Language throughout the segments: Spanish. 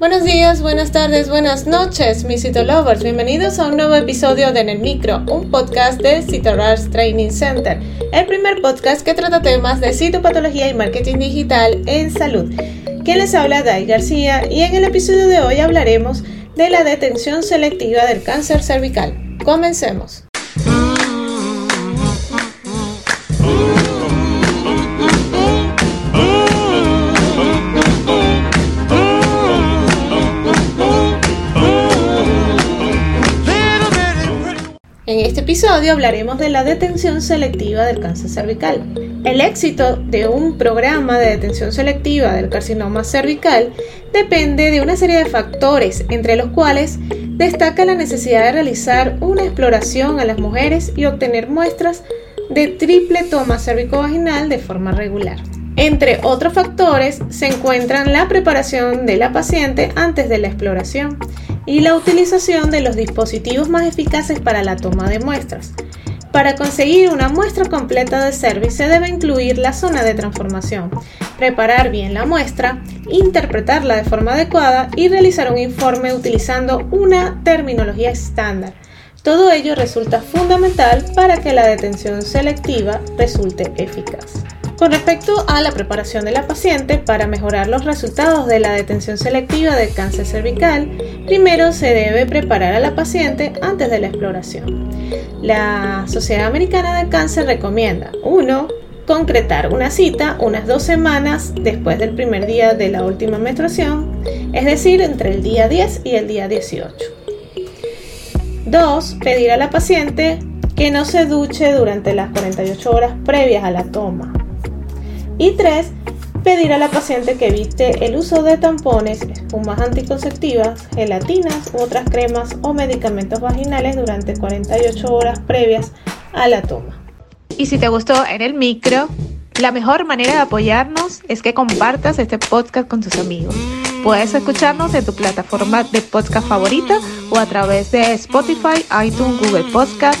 Buenos días, buenas tardes, buenas noches, mis Citolovers. Bienvenidos a un nuevo episodio de En el Micro, un podcast de Citorars Training Center, el primer podcast que trata temas de citopatología y marketing digital en salud. Quien les habla, Dai García, y en el episodio de hoy hablaremos de la detención selectiva del cáncer cervical. Comencemos. En este episodio hablaremos de la detención selectiva del cáncer cervical. El éxito de un programa de detención selectiva del carcinoma cervical depende de una serie de factores, entre los cuales destaca la necesidad de realizar una exploración a las mujeres y obtener muestras de triple toma cervicovaginal de forma regular. Entre otros factores se encuentran la preparación de la paciente antes de la exploración, y la utilización de los dispositivos más eficaces para la toma de muestras. Para conseguir una muestra completa de cervix se debe incluir la zona de transformación, preparar bien la muestra, interpretarla de forma adecuada y realizar un informe utilizando una terminología estándar. Todo ello resulta fundamental para que la detención selectiva resulte eficaz. Con respecto a la preparación de la paciente para mejorar los resultados de la detención selectiva del cáncer cervical, primero se debe preparar a la paciente antes de la exploración. La Sociedad Americana del Cáncer recomienda 1. Concretar una cita unas dos semanas después del primer día de la última menstruación, es decir, entre el día 10 y el día 18. 2. Pedir a la paciente que no se duche durante las 48 horas previas a la toma. Y 3. Pedir a la paciente que evite el uso de tampones, espumas anticonceptivas, gelatinas u otras cremas o medicamentos vaginales durante 48 horas previas a la toma. Y si te gustó en el micro, la mejor manera de apoyarnos es que compartas este podcast con tus amigos. Puedes escucharnos en tu plataforma de podcast favorita o a través de Spotify, iTunes, Google Podcast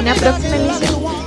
una próxima emisión.